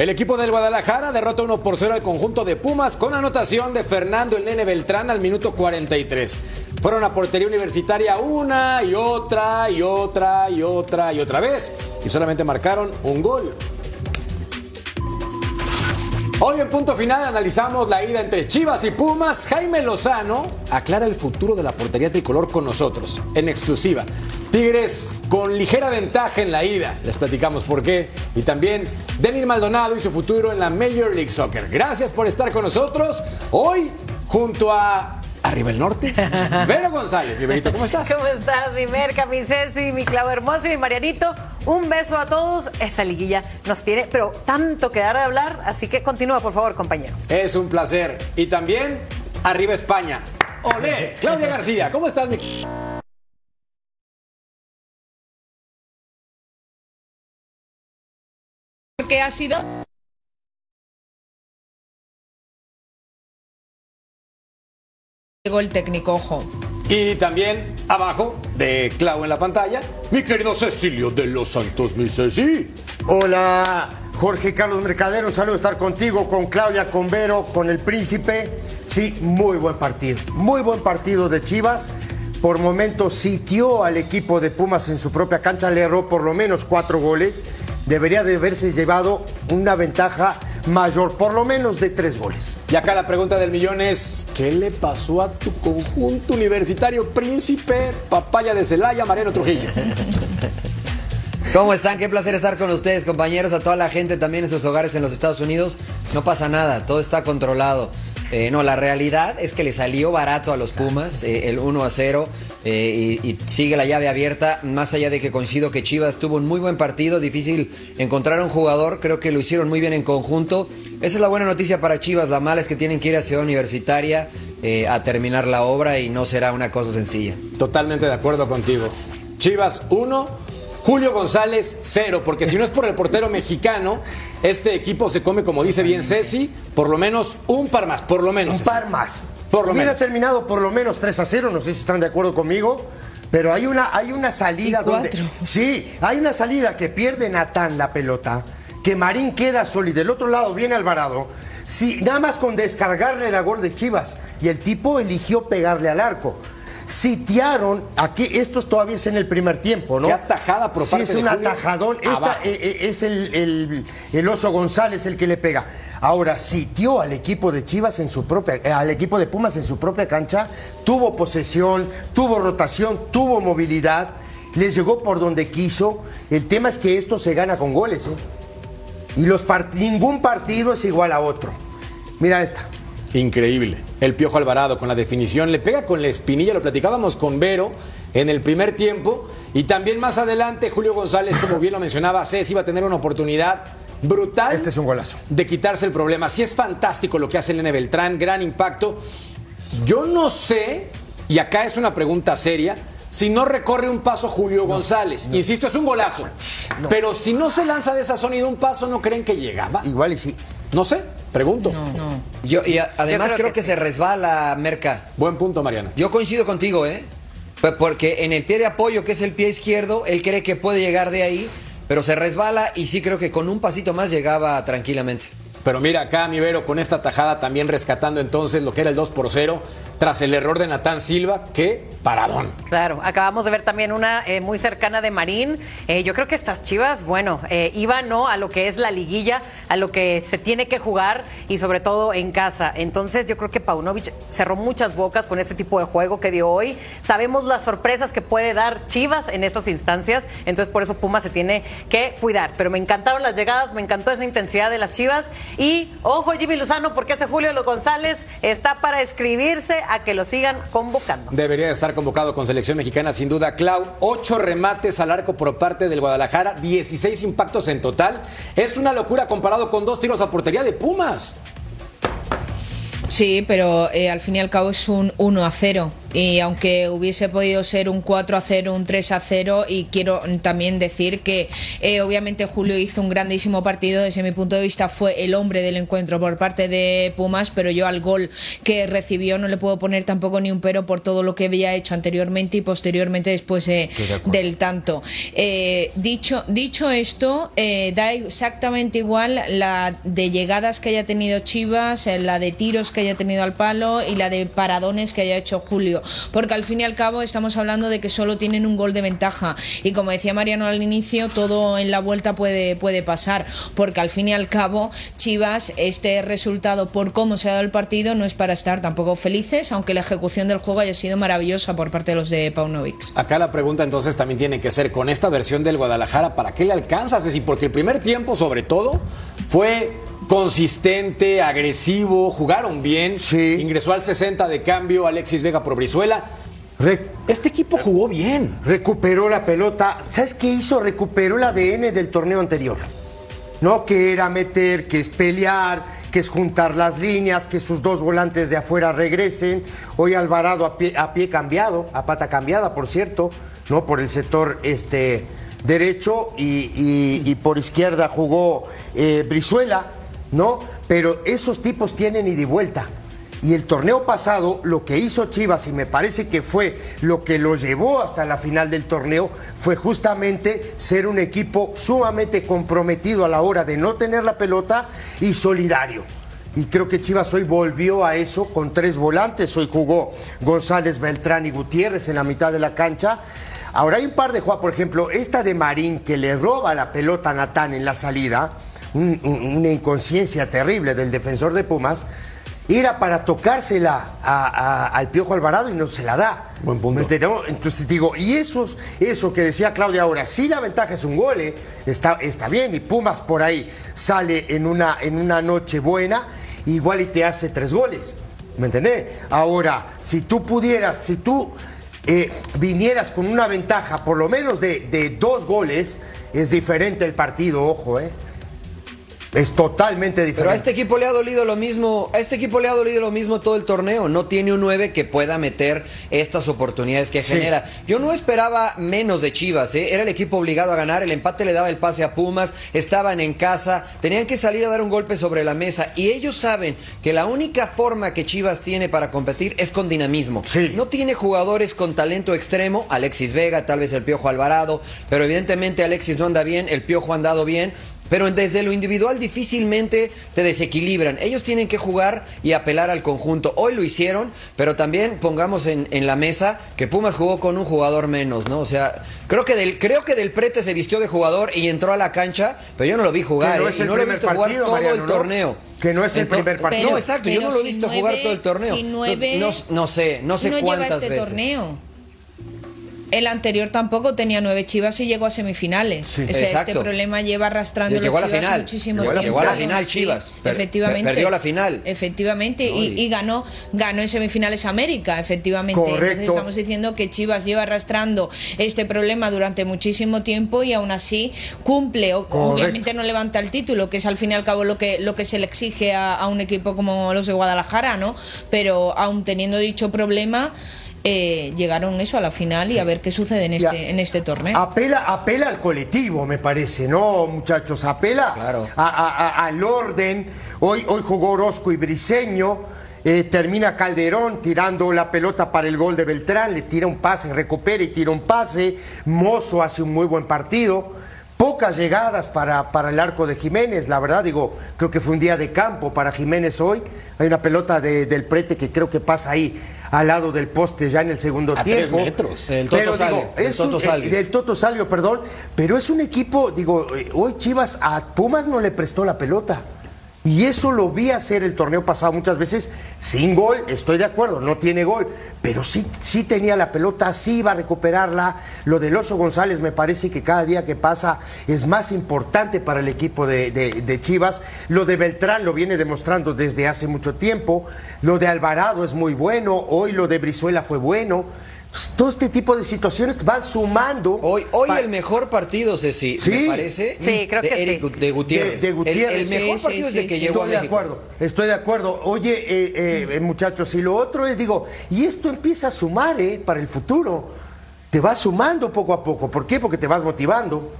El equipo del Guadalajara derrota 1 por 0 al conjunto de Pumas con anotación de Fernando el Nene Beltrán al minuto 43. Fueron a portería universitaria una y otra y otra y otra y otra vez y solamente marcaron un gol. Hoy en punto final analizamos la ida entre Chivas y Pumas. Jaime Lozano aclara el futuro de la portería tricolor con nosotros, en exclusiva. Tigres con ligera ventaja en la ida, les platicamos por qué. Y también Denis Maldonado y su futuro en la Major League Soccer. Gracias por estar con nosotros hoy junto a Arriba el Norte. Vero González, bienvenido, ¿cómo estás? ¿Cómo estás, mi Merca, mi Ceci, mi Clau Hermoso y mi Marianito? Un beso a todos. Esa liguilla nos tiene, pero tanto que dar de hablar, así que continúa, por favor, compañero. Es un placer. Y también Arriba España. Olé, Claudia García, ¿cómo estás, mi Porque ha sido Llegó el técnico, ojo. Y también abajo de Clau en la pantalla, mi querido Cecilio de los Santos, mi Ceci. Hola, Jorge Carlos Mercadero, un saludo estar contigo, con Claudia, con Vero, con el Príncipe. Sí, muy buen partido, muy buen partido de Chivas. Por momentos sitió al equipo de Pumas en su propia cancha, le erró por lo menos cuatro goles. Debería de haberse llevado una ventaja mayor, por lo menos de tres goles. Y acá la pregunta del millón es, ¿qué le pasó a tu conjunto universitario príncipe papaya de Celaya, Mariano Trujillo? ¿Cómo están? Qué placer estar con ustedes, compañeros, a toda la gente también en sus hogares en los Estados Unidos. No pasa nada, todo está controlado. Eh, no, la realidad es que le salió barato a los Pumas eh, el 1 a 0 eh, y, y sigue la llave abierta. Más allá de que coincido que Chivas tuvo un muy buen partido, difícil encontrar a un jugador, creo que lo hicieron muy bien en conjunto. Esa es la buena noticia para Chivas, la mala es que tienen que ir a Ciudad Universitaria a terminar la obra y no será una cosa sencilla. Totalmente de acuerdo contigo. Chivas 1, Julio González 0, porque si no es por el portero mexicano, este equipo se come, como dice bien Ceci, por lo menos un par más, por lo menos. Un par más. Por lo Hubiera menos. terminado por lo menos 3 a 0, no sé si están de acuerdo conmigo. Pero hay una, hay una salida Y donde. Sí, hay una salida que pierde Natán la pelota, que Marín queda solo y del otro lado viene Alvarado. Sí, nada más con descargarle era gol de Chivas. Y el tipo eligió pegarle al arco. Sitiaron, aquí, esto todavía es en el primer tiempo, ¿no? Qué atajada por sí, parte es de un Julio. atajadón. Esta, eh, eh, es el, el- el oso González el que le pega. Ahora sitió al equipo de Chivas en su propia, eh, al equipo de Pumas en su propia cancha, tuvo posesión, tuvo rotación, tuvo movilidad, les llegó por donde quiso. El tema es que esto se gana con goles, ¿eh? Y los part- ningún partido es igual a otro. Mira esta. Increíble. El Piojo Alvarado con la definición le pega con la espinilla, lo platicábamos con Vero en el primer tiempo y también más adelante Julio González, como bien lo mencionaba, Ceci iba a tener una oportunidad brutal Este es un golazo. de quitarse el problema. Sí es fantástico lo que hace Nene Beltrán, gran impacto. Yo no sé, y acá es una pregunta seria, si no recorre un paso Julio González. Insisto, es un golazo. Pero si no se lanza de esa zona y de un paso, ¿no creen que llegaba? Igual y sí. No sé, pregunto. No, no. Yo, y a- además Yo creo, creo que, que se sí. resbala Merca. Buen punto, Mariana. Yo coincido contigo, ¿eh? Porque en el pie de apoyo, que es el pie izquierdo, él cree que puede llegar de ahí, pero se resbala y sí creo que con un pasito más llegaba tranquilamente. Pero mira acá, mi Vero, con esta tajada también rescatando entonces lo que era el 2 por 0. Tras el error de Natán Silva, que paradón. Claro, acabamos de ver también una eh, muy cercana de Marín. Eh, yo creo que estas chivas, bueno, eh, iban ¿no? a lo que es la liguilla, a lo que se tiene que jugar y sobre todo en casa. Entonces yo creo que Paunovic cerró muchas bocas con este tipo de juego que dio hoy. Sabemos las sorpresas que puede dar Chivas en estas instancias, entonces por eso Puma se tiene que cuidar. Pero me encantaron las llegadas, me encantó esa intensidad de las Chivas. Y ojo Jimmy Luzano, porque ese Julio Lo González está para escribirse a que lo sigan convocando. Debería de estar convocado con selección mexicana, sin duda. Clau, ocho remates al arco por parte del Guadalajara, 16 impactos en total. Es una locura comparado con dos tiros a portería de Pumas. Sí, pero eh, al fin y al cabo es un 1 a 0 y aunque hubiese podido ser un 4 a 0, un 3 a 0 y quiero también decir que eh, obviamente Julio hizo un grandísimo partido, desde mi punto de vista fue el hombre del encuentro por parte de Pumas, pero yo al gol que recibió no le puedo poner tampoco ni un pero por todo lo que había hecho anteriormente y posteriormente después eh, del tanto. Eh, dicho, dicho esto, da exactamente igual la de llegadas que haya tenido Chivas, la de tiros que haya tenido al palo y la de paradones que haya hecho Julio porque al fin y al cabo estamos hablando de que solo tienen un gol de ventaja y como decía Mariano al inicio, todo en la vuelta puede, puede pasar, porque al fin y al cabo Chivas, este resultado por cómo se ha dado el partido no es para estar tampoco felices, aunque la ejecución del juego haya sido maravillosa por parte de los de Paunovic. Acá la pregunta entonces también tiene que ser con esta versión del Guadalajara, ¿para qué le alcanza? Es decir, porque el primer tiempo sobre todo fue consistente, agresivo, jugaron bien. Sí. Ingresó al 60 de cambio Alexis Vega por Brizuela. este equipo jugó bien. Recuperó la pelota. ¿Sabes qué hizo? Recuperó el ADN del torneo anterior. No que era meter, que es pelear, que es juntar las líneas, que sus dos volantes de afuera regresen. Hoy Alvarado a pie, a pie cambiado, a pata cambiada, por cierto, ¿no? Por el sector este, derecho y, por izquierda jugó eh, Brizuela ¿no? Pero esos tipos tienen ida y vuelta. Y el torneo pasado, lo que hizo Chivas, y me parece que fue lo que lo llevó hasta la final del torneo, fue justamente ser un equipo sumamente comprometido a la hora de no tener la pelota y solidario. Y creo que Chivas hoy volvió a eso con tres volantes. Hoy jugó González, Beltrán y Gutiérrez en la mitad de la cancha. Ahora hay un par de jugadas, por ejemplo, esta de Marín que le roba la pelota a Natán en la salida una inconsciencia terrible del defensor de Pumas, era para tocársela al Piojo Alvarado y no se la da. Buen punto. Entonces digo, y eso, eso que decía Claudia ahora, si la ventaja es un gol, eh, está, está bien, y Pumas por ahí sale en una, en una noche buena, igual y te hace tres goles. ¿Me entendés? Ahora, si tú pudieras, si tú eh, vinieras con una ventaja por lo menos de, de dos goles, es diferente el partido, ojo, ¿eh? Es totalmente diferente. Pero a este equipo le ha dolido lo mismo, a este equipo le ha dolido lo mismo todo el torneo. No tiene un 9 que pueda meter estas oportunidades que genera. Yo no esperaba menos de Chivas, ¿eh? era el equipo obligado a ganar, el empate le daba el pase a Pumas, estaban en casa, tenían que salir a dar un golpe sobre la mesa y ellos saben que la única forma que Chivas tiene para competir es con dinamismo. No tiene jugadores con talento extremo, Alexis Vega, tal vez el Piojo Alvarado, pero evidentemente Alexis no anda bien, el Piojo ha andado bien, pero desde lo individual difícilmente te desequilibran. Ellos tienen que jugar y apelar al conjunto. Hoy lo hicieron, pero también pongamos en, la mesa que Pumas jugó con un jugador menos, ¿no? O sea, creo que del, creo que del Prete se vistió de jugador y entró a la cancha, pero yo no lo vi jugar, no, ¿eh? no lo he visto jugar todo el torneo. Que no es el primer partido. no, exacto, yo no lo he visto jugar todo el torneo. no, sé, no sé cuántas este veces. torneo. El anterior tampoco tenía nueve Chivas y llegó a semifinales. este problema lleva arrastrando llegó a la final. muchísimo llegó, tiempo. Llegó a la final Chivas. efectivamente. Perdió la final. Efectivamente. y, ganó, ganó en semifinales América, efectivamente. Entonces estamos diciendo que Chivas lleva arrastrando este problema durante muchísimo tiempo y aún así cumple. Obviamente no levanta el título, que es al fin y al cabo lo que, lo que se le exige a, a un equipo como los de Guadalajara, ¿no? Pero aún teniendo dicho problema eh, llegaron eso a la final y a ver qué sucede en este, en este torneo. Apela, apela al colectivo, me parece, ¿no, muchachos? Apela al orden. Hoy, hoy jugó Orozco y Briseño. Eh, termina Calderón tirando la pelota para el gol de Beltrán, le tira un pase, recupera y tira un pase. Mozo hace un muy buen partido. Pocas llegadas para, para el arco de Jiménez, la verdad, digo, creo que fue un día de campo para Jiménez hoy. Hay una pelota del prete que creo que pasa ahí al lado del poste ya en el segundo A tres tiempo. metros. El Toto Pero Salvio, digo, el es Toto un- Salvio. eh, del Toto Salvio, perdón, pero es un equipo, digo, eh, hoy Chivas a Pumas no le prestó la pelota. Y eso lo vi hacer el torneo pasado muchas veces sin gol, estoy de acuerdo, no tiene gol, pero sí, sí tenía la pelota, sí iba a recuperarla. Lo del Oso González me parece que cada día que pasa es más importante para el equipo de, de- de Chivas. Lo de Beltrán lo viene demostrando desde hace mucho tiempo. Lo de Alvarado es muy bueno, hoy lo de Brizuela fue bueno. Pues, todo este tipo de situaciones van sumando. Hoy, hoy el mejor partido, Ceci, Sí. me parece, Sí, creo de que Eric sí. De Gutiérrez. De- de Gutiérrez. El, el mejor Sí, partido sí, desde sí, que sí. llegó a Estoy de acuerdo, estoy de acuerdo. Oye, eh, eh, eh, muchachos, y lo otro es, digo, y esto empieza a sumar, ¿eh? Para el futuro. Te va sumando poco a poco. ¿Por qué? Porque te vas motivando.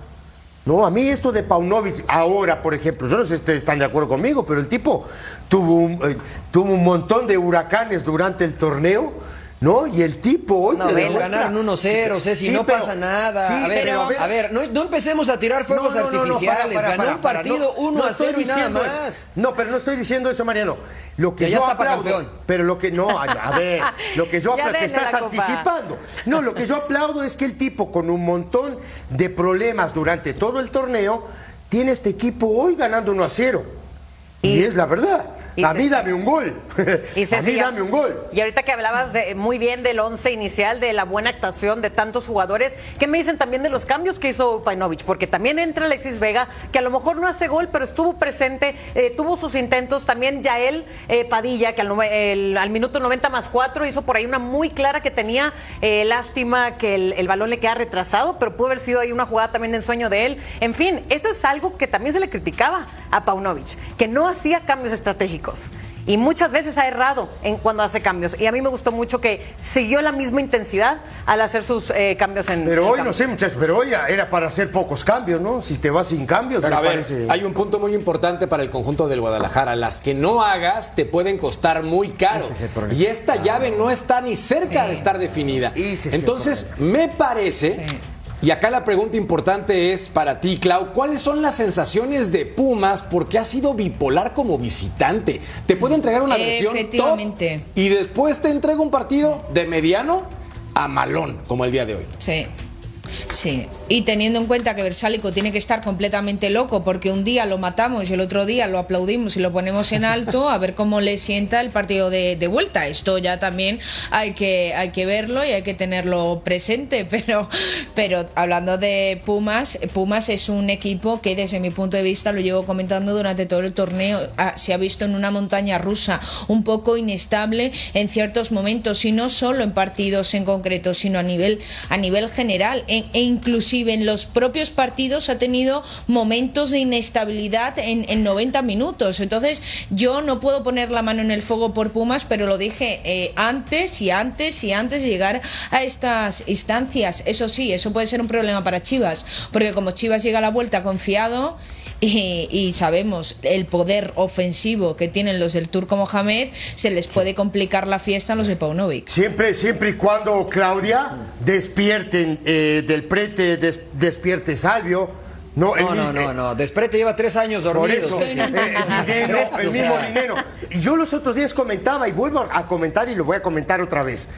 No, a mí esto de Paunovic, ahora, por ejemplo, yo no sé si ustedes están de acuerdo conmigo, pero el tipo tuvo un, eh, tuvo un montón de huracanes durante el torneo, ¿no? Y el tipo hoy te Novelas. demuestra- Ganaron 1-0, Ceci, Sí, no pero- pasa nada. sí, a ver, pero a ver, no, no empecemos a tirar fuegos No, no, no, no, artificiales. para, para, Ganó para, un para, partido no, 1 no a estoy 0 y nada más. eso. No, pero no estoy diciendo eso, Mariano. Lo que Que ya yo está pa' aplaudo, campeón. pero lo que no, a, a ver, lo que yo Ya aplaudo, te denle estás anticipando. No, lo que yo aplaudo es que el tipo con un montón de problemas durante todo el torneo tiene este equipo hoy ganando 1 a 0. Y, Y- es la verdad. Y a se- mí dame un gol. Y a mí ya- dame un gol. Y ahorita que hablabas de, muy bien del once inicial, de la buena actuación de tantos jugadores, ¿qué me dicen también de los cambios que hizo Painovich? Porque también entra Alexis Vega, que a lo mejor no hace gol, pero estuvo presente, eh, tuvo sus intentos. También Yael eh, Padilla, que al, nove- el- al minuto 90 más 4 hizo por ahí una muy clara que tenía eh, lástima que el, el balón le queda retrasado, pero pudo haber sido ahí una jugada también de ensueño de él. En fin, eso es algo que también se le criticaba a Paunovic, que no hacía cambios estratégicos. Y muchas veces ha errado en cuando hace cambios. Y a mí me gustó mucho que siguió la misma intensidad al hacer sus eh, cambios en. Pero en hoy no sé, muchachos, pero hoy era para hacer pocos cambios, ¿no? Si te vas sin cambios, Pero me a ver, parece. hay un punto muy importante para el conjunto del Guadalajara. Las que no hagas te pueden costar muy caro. Es. Y esta llave no está ni cerca Sí. de estar definida. Es Entonces, me parece, Sí. Y acá la pregunta importante es para ti, Clau, ¿cuáles son las sensaciones de Pumas? Porque ha sido bipolar como visitante. Te puede entregar una versión Efectivamente. top y después te entrega un partido de mediano a malón, como el día de hoy. Sí. Sí, y teniendo en cuenta que Versálico tiene que estar completamente loco porque un día lo matamos y el otro día lo aplaudimos y lo ponemos en alto, a ver cómo le sienta el partido de, de vuelta. Esto ya también hay que, hay que verlo y hay que tenerlo presente, pero, pero hablando de Pumas, Pumas es un equipo que desde mi punto de vista, lo llevo comentando durante todo el torneo, ah, se ha visto en una montaña rusa un poco inestable en ciertos momentos y no solo en partidos en concreto, sino a nivel, a nivel general e, e inclusive en los propios partidos ha tenido momentos de inestabilidad en, en 90 minutos. Entonces yo no puedo poner la mano en el fuego por Pumas, pero lo dije eh, antes y antes y antes de llegar a estas instancias. Eso sí, eso puede ser un problema para Chivas, porque como Chivas llega a la vuelta confiado, y, y sabemos el poder ofensivo que tienen los del Turco Mohamed, se les puede complicar la fiesta a los de Paunovic. Siempre, siempre y cuando, Claudia, despierten eh, del prete, des- despierte Salvio. No, el No, no, no, eh, no. Desprete lleva tres años Por dormido. eso, Ceci. eh, el dinero, el mismo dinero. Y yo los otros días comentaba y vuelvo a comentar y lo voy a comentar otra vez.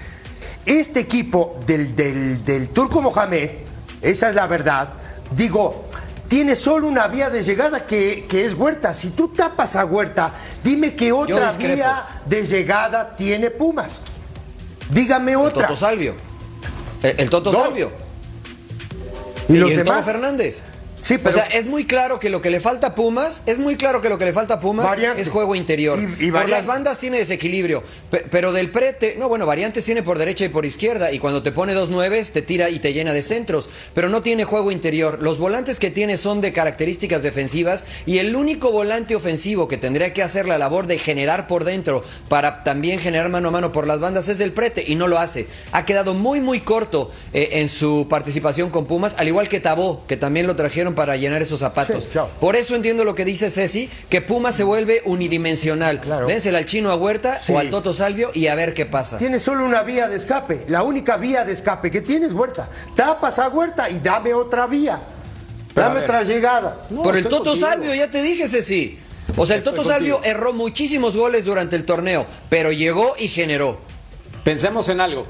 Este equipo del, del, del Turco Mohamed, esa es la verdad, digo, tiene solo una vía de llegada que, que es Huerta. Si tú tapas a Huerta, dime qué otra vía de llegada tiene Pumas. Dígame El otra. Toto Salvio. El, el Toto Dos. Salvio. ¿Y los el Toto demás? Fernández. Sí, pero O sea, es muy claro que lo que le falta a Pumas, es muy claro que lo que le falta a Pumas Variante. es juego interior. Y- y por las bandas tiene desequilibrio, pe- pero del prete, no, bueno, variantes tiene por derecha y por izquierda, y cuando te pone dos nueves te tira y te llena de centros, pero no tiene juego interior. Los volantes que tiene son de características defensivas y el único volante ofensivo que tendría que hacer la labor de generar por dentro para también generar mano a mano por las bandas es del prete y no lo hace. Ha quedado muy muy corto eh, en su participación con Pumas, al igual que Tabó, que también lo trajeron para llenar esos zapatos. Sí. Por eso entiendo lo que dice Ceci, que Pumas se vuelve unidimensional. Claro. Dénsela al chino a Huerta Sí. o al Toto Salvio y a ver qué pasa. Tiene solo una vía de escape. La única vía de escape que tiene es Huerta. Tapas a Huerta y dame otra vía. Pero dame otra llegada. No, Por el Toto contigo. Salvio, ya te dije, Ceci. O sea, el Estoy Toto Salvio contigo. erró muchísimos goles durante el torneo, pero llegó y generó. pensemos en algo.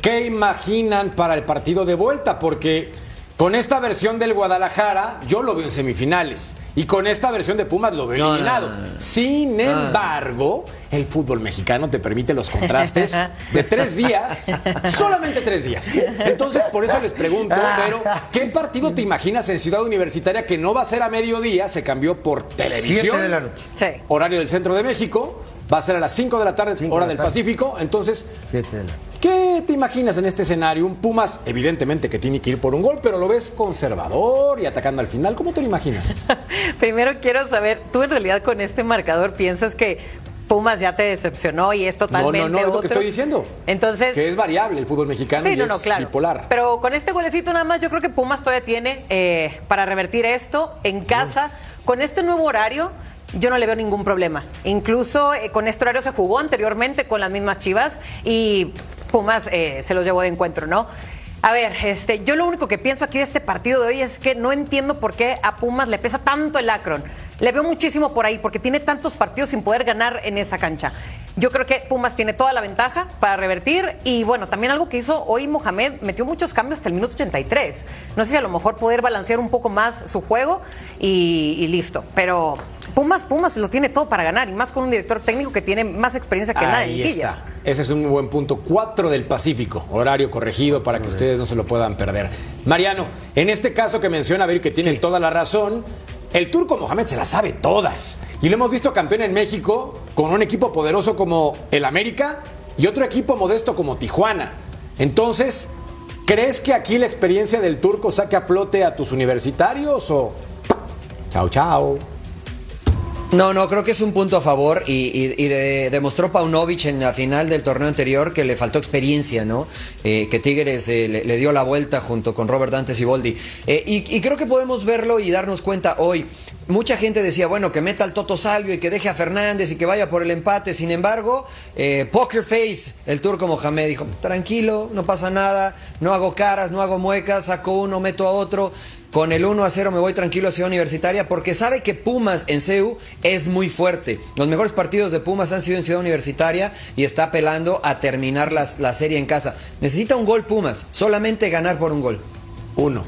¿Qué imaginan para el partido de vuelta? Porque con esta versión del Guadalajara, yo lo veo en semifinales. Y con esta versión de Pumas lo veo No, eliminado. no, no, no. Sin embargo, el fútbol mexicano te permite los contrastes de tres días, solamente tres días. Entonces, por eso les pregunto, pero ¿qué partido te imaginas en Ciudad Universitaria que no va a ser a mediodía? Se cambió por televisión. Siete de la noche. Sí. Horario del centro de México. Va a ser a las 5 de la tarde, Cinco hora de la del tarde. Pacífico. Entonces, Siete de la- ¿Qué te imaginas en este escenario? Un Pumas, evidentemente que tiene que ir por un gol, pero lo ves conservador y atacando al final. ¿Cómo te lo imaginas? Primero quiero saber, ¿tú en realidad con este marcador piensas que Pumas ya te decepcionó y es No, totalmente no, no, es lo que estoy diciendo. Entonces, Que es variable el fútbol mexicano Sí, y no, no, es claro. bipolar. Pero con este golecito nada más, yo creo que Pumas todavía tiene eh, para revertir esto en casa. Con este nuevo horario, yo no le veo ningún problema. Incluso eh, con este horario se jugó anteriormente con las mismas chivas y Pumas eh, se los llevó de encuentro, ¿no? A ver, este, yo lo único que pienso aquí de este partido de hoy es que no entiendo por qué a Pumas le pesa tanto el Akron. Le veo muchísimo por ahí, porque tiene tantos partidos sin poder ganar en esa cancha. Yo creo que Pumas tiene toda la ventaja para revertir y bueno, también algo que hizo hoy Mohamed, metió muchos cambios hasta el minuto 83. No sé si a lo mejor poder balancear un poco más su juego y, y listo. Pero Pumas, Pumas lo tiene todo para ganar y más con un director técnico que tiene más experiencia que nada en Ahí está. Ese es un muy buen punto. 4 del Pacífico, horario corregido para que ustedes no se lo puedan perder. Mariano, en este caso que menciona, a ver, que tienen toda la razón, el turco Mohamed se las sabe todas. Y lo hemos visto campeón en México con un equipo poderoso como el América y otro equipo modesto como Tijuana. Entonces, ¿crees que aquí la experiencia del turco saque a flote a tus universitarios o... Chao, chao. No, no, creo que es un punto a favor y, y- y de- demostró Paunovic en la final del torneo anterior que le faltó experiencia, ¿no? Eh, que Tigres eh, le, dio la vuelta junto con Robert Dantes y Boldi. Eh, y, y creo que podemos verlo y darnos cuenta hoy. Mucha gente decía, bueno, que meta al Toto Salvio y que deje a Fernández y que vaya por el empate. Sin embargo, eh, Poker Face, el turco Mohamed, dijo, tranquilo, no pasa nada, no hago caras, no hago muecas, saco uno, meto a otro. Con el 1 a 0 me voy tranquilo a Ciudad Universitaria porque sabe que Pumas en CEU es muy fuerte. Los mejores partidos de Pumas han sido en Ciudad Universitaria y está apelando a terminar las- la serie en casa. Necesita un gol Pumas, solamente ganar por un gol. uno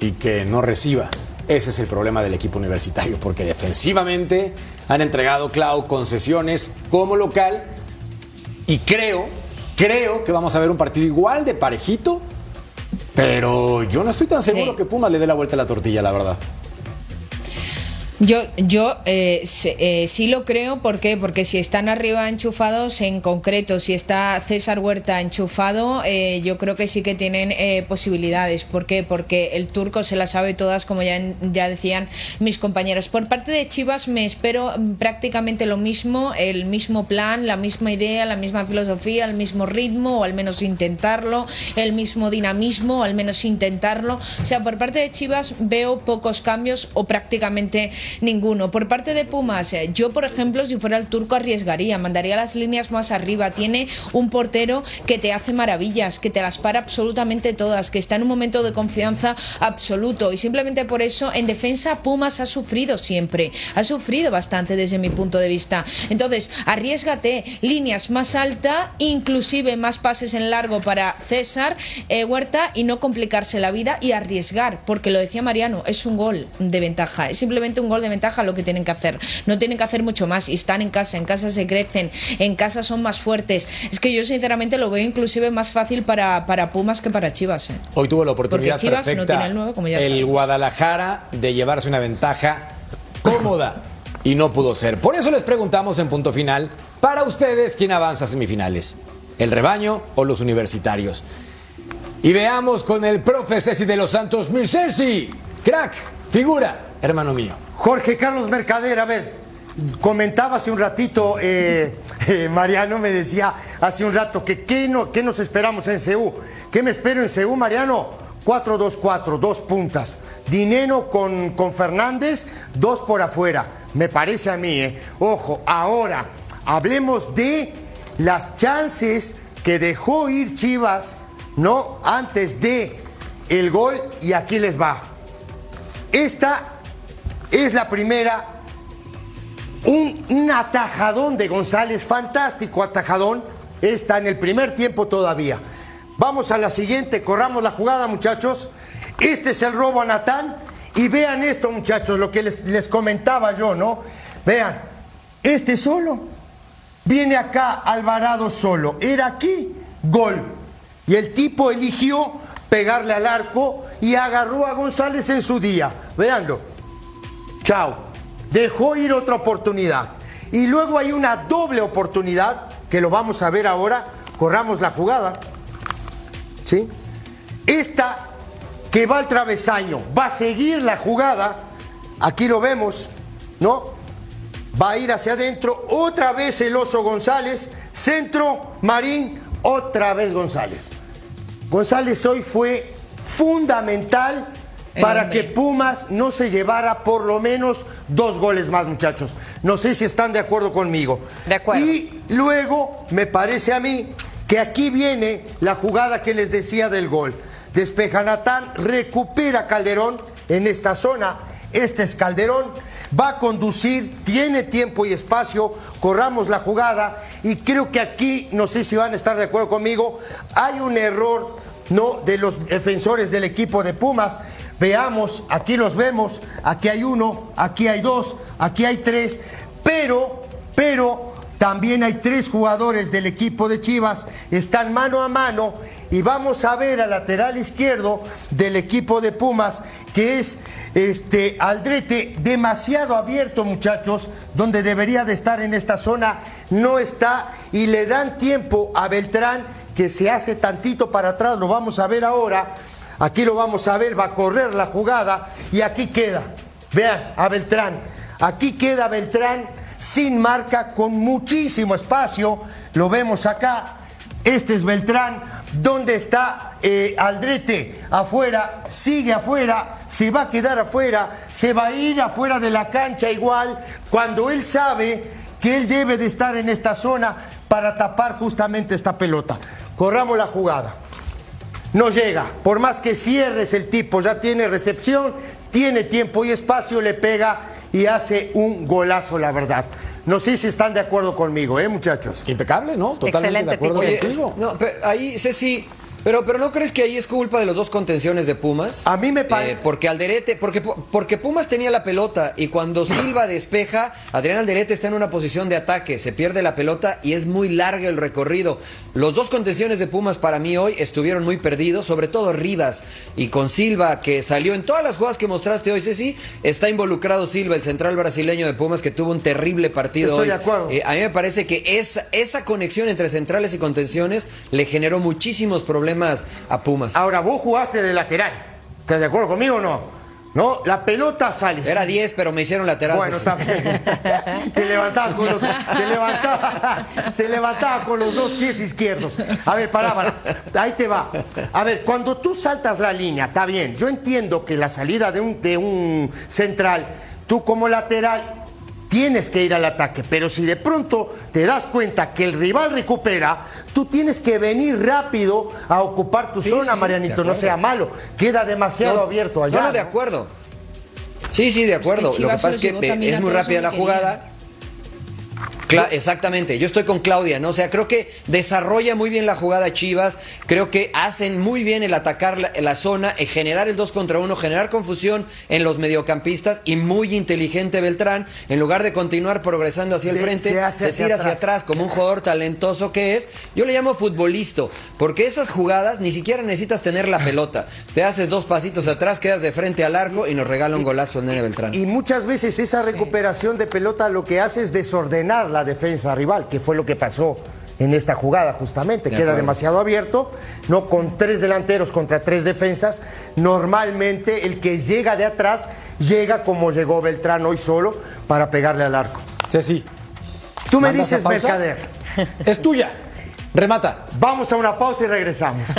y que no reciba. Ese es el problema del equipo universitario, porque defensivamente han entregado, Clau, concesiones como local y creo, creo que vamos a ver un partido igual de parejito, pero yo no estoy tan seguro Sí. que Puma le dé la vuelta a la tortilla, la verdad. Yo, yo eh, se- eh, sí lo creo, ¿por qué? Porque si están arriba enchufados, en concreto, si está César Huerta enchufado, eh, yo creo que sí que tienen eh, posibilidades. ¿Por qué? Porque el turco se las sabe todas, como ya, ya decían mis compañeros. Por parte de Chivas me espero mm, prácticamente lo mismo, el mismo plan, la misma idea, la misma filosofía, el mismo ritmo, o al menos intentarlo, el mismo dinamismo, o al menos intentarlo. O sea, por parte de Chivas veo pocos cambios o prácticamente ninguno. Por parte de Pumas, eh, yo por ejemplo, si fuera el turco arriesgaría, mandaría las líneas más arriba. Tiene un portero que te hace maravillas, que te las para absolutamente todas, que está en un momento de confianza absoluto y simplemente por eso en defensa Pumas ha sufrido siempre, ha sufrido bastante desde mi punto de vista. Entonces, arriesgate, líneas más alta, inclusive más pases en largo para César eh, Huerta y no complicarse la vida y arriesgar, porque lo decía Mariano, es un gol de ventaja, es simplemente un gol de ventaja lo que tienen que hacer. No tienen que hacer mucho más y están en casa, en casa se crecen, en casa son más fuertes. Es que yo sinceramente lo veo inclusive más fácil para, para Pumas que para Chivas. ¿eh? Hoy tuvo la oportunidad Porque Chivas no tiene el nueve, como ya el sabemos. Guadalajara de llevarse una ventaja cómoda y no pudo ser. Por eso les preguntamos en punto final, para ustedes, ¿quién avanza a semifinales? ¿El rebaño o los universitarios? Y veamos con el profe Ceci de los Santos, mi Ceci, crack, figura, hermano mío. Jorge Carlos Mercader, a ver, comentaba hace un ratito, eh, eh, Mariano me decía hace un rato que qué, no, qué nos esperamos en CEU. ¿Qué me espero en CEU, Mariano? 4-2-4, dos puntas. Dinero con, con Fernández, dos por afuera. Me parece a mí, ¿eh? Ojo, ahora, hablemos de las chances que dejó ir Chivas, ¿no? Antes de el gol, y aquí les va. Esta es la primera. Un, atajadón de González, fantástico atajadón, Está en el primer tiempo todavía. Vamos a la siguiente, corramos la jugada, muchachos. Este es el robo a Natán. Y vean esto, muchachos, lo que les, les comentaba yo, ¿no? Vean, este solo. Viene acá Alvarado solo. Era aquí, gol. Y el tipo eligió pegarle al arco y agarró a González en su día. Veanlo. Chao. Dejó ir otra oportunidad. Y luego hay una doble oportunidad, que lo vamos a ver ahora. Corramos la jugada. ¿Sí? Esta que va al travesaño, va a seguir la jugada. Aquí lo vemos, ¿no? Va a ir hacia adentro. Otra vez el oso González. Centro, Marín. Otra vez González. González hoy fue fundamental para que Pumas no se llevara por lo menos dos goles más, muchachos. No sé si están de acuerdo conmigo. De acuerdo. Y luego me parece a mí que aquí viene la jugada que les decía del gol. Despeja Natán, recupera Calderón en esta zona. Este es Calderón, va a conducir, tiene tiempo y espacio, corramos la jugada y creo que aquí, no sé si van a estar de acuerdo conmigo, hay un error no de los defensores del equipo de Pumas. Veamos, aquí los vemos, aquí hay uno, aquí hay dos, aquí hay tres, pero, pero también hay tres jugadores del equipo de Chivas, están mano a mano y vamos a ver al lateral izquierdo del equipo de Pumas, que es este Aldrete, demasiado abierto, muchachos, donde debería de estar en esta zona, no está y le dan tiempo a Beltrán que se hace tantito para atrás, lo vamos a ver ahora. Aquí lo vamos a ver, va a correr la jugada y aquí queda. Vean a Beltrán. Aquí queda Beltrán sin marca, con muchísimo espacio. Lo vemos acá. Este es Beltrán. ¿Dónde está eh, Aldrete? Afuera, sigue afuera, se va a quedar afuera, se va a ir afuera de la cancha igual, cuando él sabe que él debe de estar en esta zona para tapar justamente esta pelota. Corramos la jugada. No llega, por más que cierres el tipo, ya tiene recepción, tiene tiempo y espacio, le pega y hace un golazo, la verdad. No sé si están de acuerdo conmigo, ¿eh, muchachos? Impecable, ¿no? Totalmente Excelente, de acuerdo contigo. no, pero ahí, Ceci, pero, pero ¿no crees que ahí es culpa de los dos contenciones de Pumas? A mí me Eh, porque Alderete, porque, porque Pumas tenía la pelota y cuando Silva despeja, Adrián Alderete está en una posición de ataque, se pierde la pelota y es muy largo el recorrido. Los dos contenciones de Pumas para mí hoy estuvieron muy perdidos, sobre todo Rivas y con Silva, que salió en todas las jugadas que mostraste hoy, Ceci, está involucrado Silva, el central brasileño de Pumas, que tuvo un terrible partido Estoy hoy. de acuerdo. Eh, a mí me parece que esa, esa conexión entre centrales y contenciones le generó muchísimos problemas a Pumas. Ahora, vos jugaste de lateral. ¿Estás de acuerdo conmigo o no? No, la pelota sale. Era 10, pero me hicieron lateral. Bueno, bien. Te levantabas con los, te levantaba- se levantaba con los dos pies izquierdos. A ver, pará, pará. Ahí te va. A ver, cuando tú saltas la línea, está bien. Yo entiendo que la salida de un, de un central, tú como lateral tienes que ir al ataque, pero si de pronto te das cuenta que el rival recupera, tú tienes que venir rápido a ocupar tu Sí, zona, sí, Marianito, no sea malo. Queda demasiado No, abierto allá. No, no, de acuerdo. Sí, sí, de acuerdo. Es que Lo que pasa es que es muy rápida la jugada. Cla- exactamente, yo estoy con Claudia, ¿no? O sea, creo que desarrolla muy bien la jugada Chivas, creo que hacen muy bien el atacar la, la zona, el generar el 2 contra 1, generar confusión en los mediocampistas y muy inteligente Beltrán, en lugar de continuar progresando hacia el frente, se se, hace hacia tira hacia atrás. atrás como un jugador talentoso que es. Yo le llamo futbolista, porque esas jugadas ni siquiera necesitas tener la pelota. Te haces dos pasitos atrás, quedas de frente al arco y nos regala un golazo el nene Beltrán. Y muchas veces esa recuperación de pelota lo que hace es desordenar la defensa rival, que fue lo que pasó en esta jugada justamente. De Queda acuerdo. demasiado abierto, no con tres delanteros contra tres defensas. Normalmente el que llega de atrás llega como llegó Beltrán hoy solo para pegarle al arco. Ceci, Tú me ¿mandas a dices? Mercader, Es tuya. Remata. vamos a una pausa y regresamos.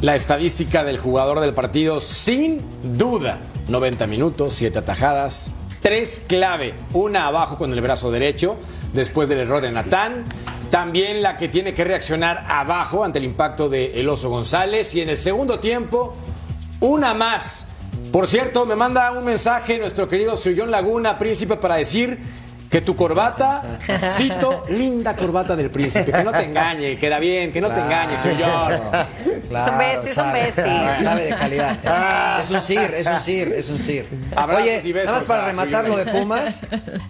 La estadística del jugador del partido, sin duda. 90 minutos, 7 atajadas, 3 clave, una abajo con el brazo derecho, después del error de Natán. También la que tiene que reaccionar abajo ante el impacto de El Oso González. Y en el segundo tiempo, una más. Por cierto, me manda un mensaje nuestro querido John Laguna, príncipe, para decir que tu corbata, cito, linda corbata del príncipe, que no te engañe, queda bien, que no te engañe, soy yo. son besties, son besties. Sabe de calidad. Es un sir, es un sir, es un sir. Abrazos Oye, y besos nada más para a rematar lo de Pumas.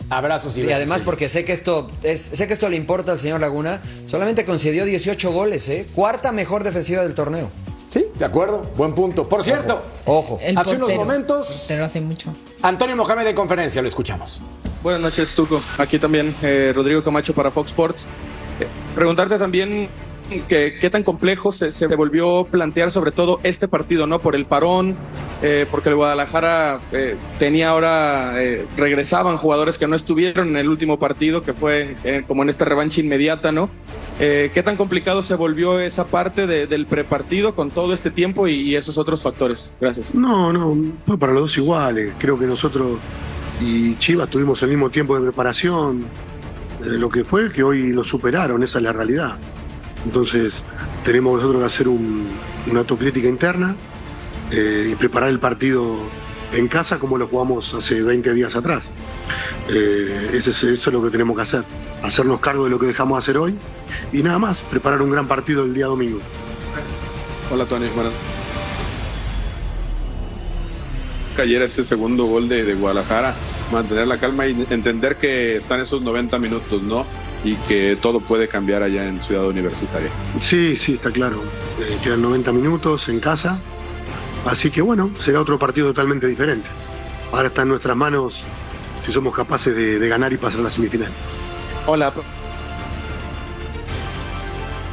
Abrazos y Y besos. además sí. porque sé que esto es, sé que esto le importa al señor Laguna, solamente concedió 18 goles, ¿eh? Cuarta mejor defensiva del torneo. Sí, de acuerdo, buen punto. Por cierto, Ojo. Hace unos momentos, Te lo hace mucho. Antonio Mohamed en conferencia, lo escuchamos. Buenas noches, Tuco. Aquí también eh, Rodrigo Camacho para Fox Sports. Eh, preguntarte también que, qué tan complejo se, se volvió plantear sobre todo este partido, ¿no? Por el parón, eh, porque el Guadalajara eh, tenía ahora, eh, regresaban jugadores que no estuvieron en el último partido, que fue eh, como en esta revancha inmediata, ¿no? ¿Qué tan complicado se volvió esa parte de- del prepartido con todo este tiempo y, y esos otros factores? Gracias. No, no, para los dos iguales. Creo que nosotros y Chivas tuvimos el mismo tiempo de preparación. Eh, lo que fue que hoy lo superaron, esa es la realidad. Entonces, tenemos nosotros que hacer un- una autocrítica interna eh, y preparar el partido en casa como lo jugamos hace 20 días atrás. Eh, ese es- eso es lo que tenemos que hacer. Hacernos cargo de lo que dejamos de hacer hoy y nada más, preparar un gran partido el día domingo. Hola Tony, bueno. Ayer ese segundo gol de, de Guadalajara, mantener la calma y entender que están esos 90 minutos, ¿no? Y que todo puede cambiar allá en Ciudad Universitaria. Sí, sí, está claro. Eh, quedan 90 minutos en casa. Así que bueno, será otro partido totalmente diferente. Ahora está en nuestras manos si somos capaces de, de ganar y pasar a la semifinal. Hola,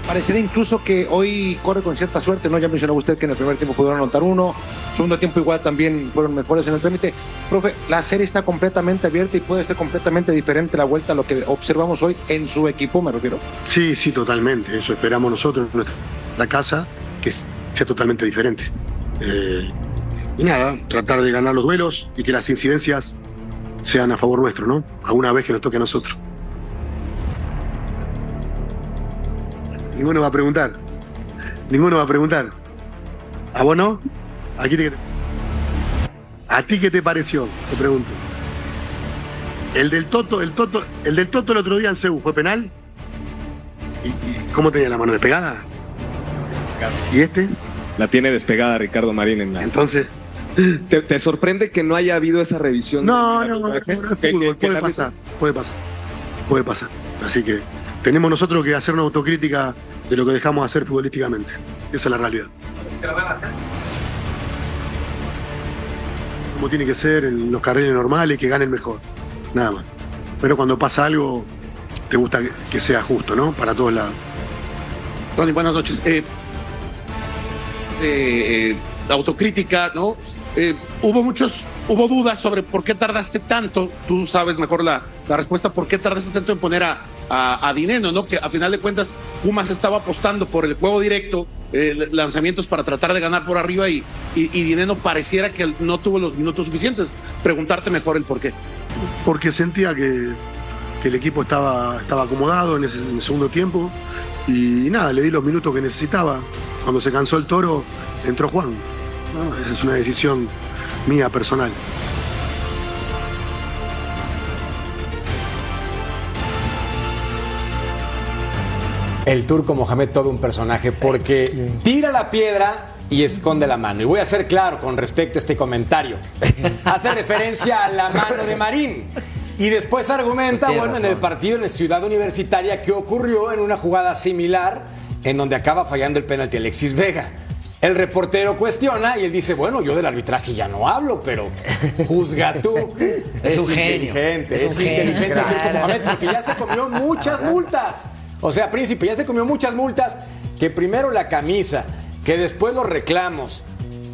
Parecería incluso que hoy corre con cierta suerte, ¿no? Ya mencionaba usted que en el primer tiempo pudieron anotar uno, segundo tiempo igual también fueron mejores en el trámite. Profe, la serie está completamente abierta y puede ser completamente diferente la vuelta a lo que observamos hoy en su equipo, me refiero. Sí, sí, totalmente. Eso esperamos nosotros en nuestra casa, que sea totalmente diferente. Eh, y nada, tratar de ganar los duelos y que las incidencias sean a favor nuestro, ¿no? A una vez que nos toque a nosotros. Ninguno va a preguntar. Ninguno va a preguntar. ¿A vos no? Aquí te... ¿A ti qué te pareció? Te pregunto. El del Toto, el Toto, el del Toto el otro día en Cebu, ¿fue penal? ¿Y, y cómo tenía la mano despegada? ¿Y este? La tiene despegada Ricardo Marín en la. Entonces. ¿Te, te sorprende que no haya habido esa revisión? No, de- no, no, no, ¿Que- es fútbol, que- que puede pasar, puede pasar, puede pasar. Así que tenemos nosotros que hacer una autocrítica de lo que dejamos de hacer futbolísticamente. Esa es la realidad. Como tiene que ser en los carriles normales, que ganen mejor. Nada más. Pero cuando pasa algo, te gusta que, sea justo, ¿no? Para todos lados. Tony, buenas noches. Eh, eh, eh, autocrítica, ¿no? Eh, hubo muchos, hubo dudas sobre por qué tardaste tanto. Tú sabes mejor la, la respuesta, por qué tardaste tanto en poner a, a, a Dineno, ¿no? Que a final de cuentas Pumas estaba apostando por el juego directo, eh, lanzamientos para tratar de ganar por arriba y, y, y Dineno pareciera que no tuvo los minutos suficientes. Preguntarte mejor el por qué. porque sentía que, que el equipo estaba, estaba acomodado en, ese, en el segundo tiempo y nada, le di los minutos que necesitaba. Cuando se cansó el toro, entró Juan. ¿no? Esa es una decisión mía personal. El turco Mohamed todo un personaje porque tira la piedra y esconde la mano. Y voy a ser claro con respecto a este comentario. Hace referencia a la mano de Marín. Y después argumenta, bueno, en el partido en Ciudad Universitaria que ocurrió en una jugada similar en donde acaba fallando el penalti Alexis Vega. El reportero cuestiona y él dice, bueno, yo del arbitraje ya no hablo, pero juzga tú. Es un genio. inteligente, Es es, un genio. inteligente Claro. Mohamed, porque ya se comió muchas multas. O sea, príncipe, ya se comió muchas multas, que primero la camisa, que después los reclamos,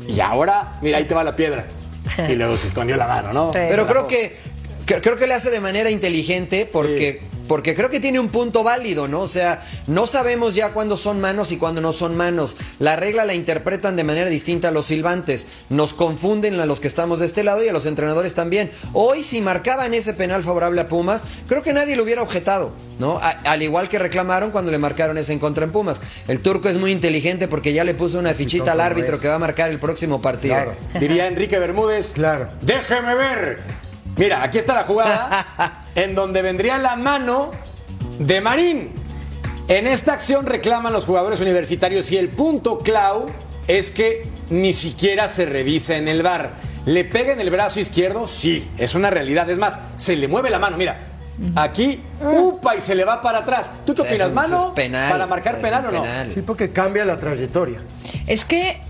y ahora, mira, ahí te va la piedra. Y luego se escondió la mano, ¿no? Pero creo que cre- creo que le hace de manera inteligente porque porque creo que tiene un punto válido, ¿no? O sea, no sabemos ya cuándo son manos y cuándo no son manos. La regla la interpretan de manera distinta a los silbantes. Nos confunden a los que estamos de este lado y a los entrenadores también. Hoy, si marcaban ese penal favorable a Pumas, creo que nadie lo hubiera objetado, ¿no? A- al igual que reclamaron cuando le marcaron ese en contra en Pumas. El turco es muy inteligente porque ya le puso una fichita al árbitro es. que va a marcar el próximo partido. Claro. Diría Enrique Bermúdez. Claro. Déjeme ver. Mira, aquí está la jugada en donde vendría la mano de Marín. En esta acción reclaman los jugadores universitarios y el punto clau es que ni siquiera se revisa en el bar. ¿Le pega en el brazo izquierdo? Sí, es una realidad. Es más, se le mueve la mano. Mira, aquí, upa, y se le va para atrás. ¿Tú qué opinas, mano? es penal, ¿Para marcar penal o no? Sí, porque cambia la trayectoria. Es que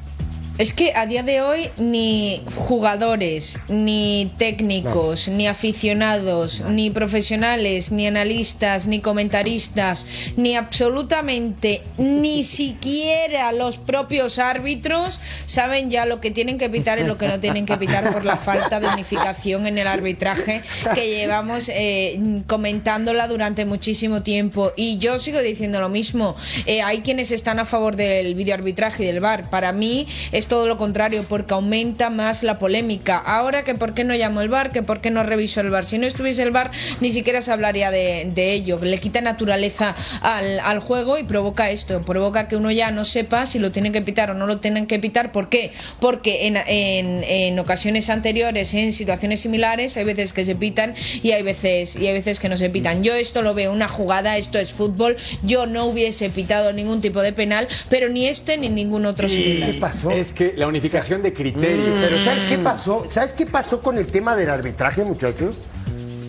es que a día de hoy ni jugadores, ni técnicos, ni aficionados, ni profesionales, ni analistas, ni comentaristas, ni absolutamente ni siquiera los propios árbitros saben ya lo que tienen que pitar y lo que no tienen que pitar por la falta de unificación en el arbitraje que llevamos eh, comentándola durante muchísimo tiempo. Y yo sigo diciendo lo mismo. Eh, hay quienes están a favor del videoarbitraje y del VAR. Para mí es todo lo contrario, porque aumenta más la polémica. Ahora que por qué no llamo el VAR, que por qué no reviso el VAR. Si no estuviese el VAR, ni siquiera se hablaría de, de ello. Le quita naturaleza al, al juego y provoca esto. Provoca que uno ya no sepa si lo tienen que pitar o no lo tienen que pitar. ¿Por qué? Porque en, en- en ocasiones anteriores, en situaciones similares, hay veces que se pitan y hay veces, y hay veces que no se pitan. Yo esto lo veo una jugada, esto es fútbol. Yo no hubiese pitado ningún tipo de penal, pero ni este ni ningún otro similar. ¿Qué pasó? Es que la unificación de criterio. Pero ¿sabes qué pasó? ¿Sabes qué pasó con el tema del arbitraje, muchachos?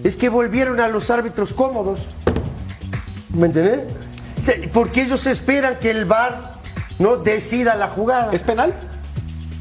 Es que volvieron a los árbitros cómodos. ¿Me entiendes? Te- Porque ellos esperan que el VAR no decida la jugada. ¿Es penal?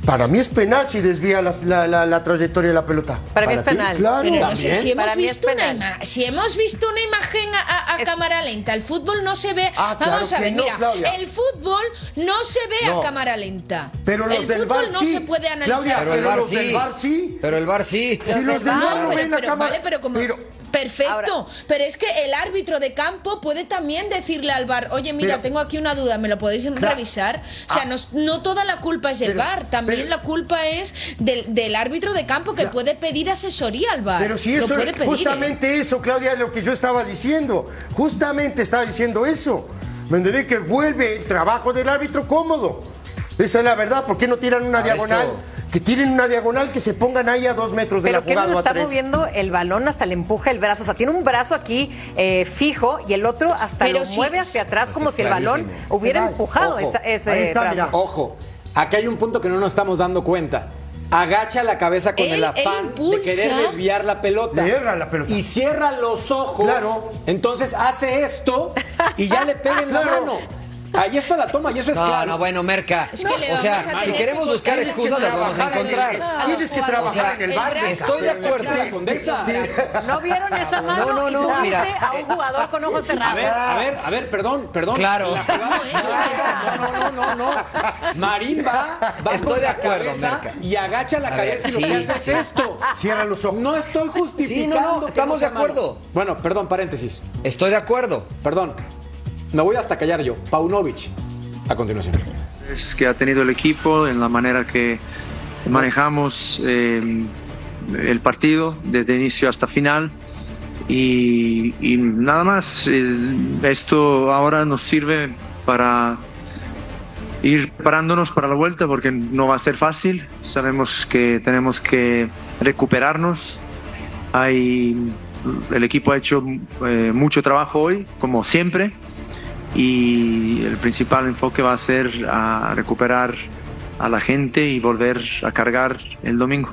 Para mí es penal si desvía la, la- la- la trayectoria de la pelota. Para mí es ti? penal. Claro. Pero si hemos, visto una si hemos visto una imagen a, a- a Es- cámara lenta, el fútbol no se ve. Ah, claro vamos a ver, no, mira, Claudia. el fútbol no se ve No. a cámara lenta. Pero los el del fútbol VAR no sí. se puede analizar. Claudia, Pero el los del. VAR sí. Pero el VAR sí. Si los del VAR no ven pero- cámara. vale, pero como- pero- Perfecto, Ahora- pero es que el árbitro de campo puede también decirle al VAR, oye, mira, Pero- tengo aquí una duda, ¿me lo podéis Claro. revisar? O sea, Ah. no, no toda la culpa es del Pero- VAR, también pero- la culpa es del, del árbitro de campo que puede pedir asesoría al VAR. Pero si eso, puede pedir, ¿eh? justamente eso, Claudia, es lo que yo estaba diciendo. Justamente estaba diciendo eso. ¿Me entendés? Que vuelve el trabajo del árbitro cómodo. Esa es la verdad. ¿Por qué no tiran una Ah, diagonal? esto- Que tiren una diagonal, que se pongan ahí a dos metros de Pero la no jugada o a está tres. moviendo el balón hasta le empuja el brazo. O sea, tiene un brazo aquí eh, fijo y el otro hasta Pero lo sí- mueve hacia atrás como es si el balón hubiera empujado Ojo. esa- ese Ahí está, brazo. mira. Ojo, aquí hay un punto que no nos estamos dando cuenta. Agacha la cabeza con Él- el afán de querer desviar la pelota. Le erra la pelota. Y cierra los ojos. Claro. Entonces hace esto y ya le pega en la Claro. mano. Ahí está la toma y eso es No, claro. no, bueno, Merca. Es que le o sea, a si queremos que buscar excusas, las vamos a en encontrar. A Tienes que trabajar en el bar. Estoy de acuerdo. ¿No vieron esa mano? no, no, pusiste mira. A un jugador con ojos A cerrados. ver, a ver, a ver, perdón, perdón. Claro. La jugada- No, no, no, no, no. Marín va, va Estoy con de la acuerdo, cabeza Merca. y agacha la A ver, cabeza y lo sí. que hace es esto. Cierra los ojos. No estoy justificando. Sí, no, no, estamos de acuerdo. Bueno, perdón, paréntesis. Estoy de acuerdo. Perdón. Me voy hasta callar yo. Paunovic. A continuación. es que ha tenido el equipo, en la manera que manejamos eh, el partido desde inicio hasta final. Y, y nada más, eh, esto ahora nos sirve para ir preparándonos para la vuelta porque no va a ser fácil. Sabemos que tenemos que recuperarnos. Hay, el equipo ha hecho eh, mucho trabajo hoy, como siempre y el principal enfoque va a ser a recuperar a la gente y volver a cargar el domingo.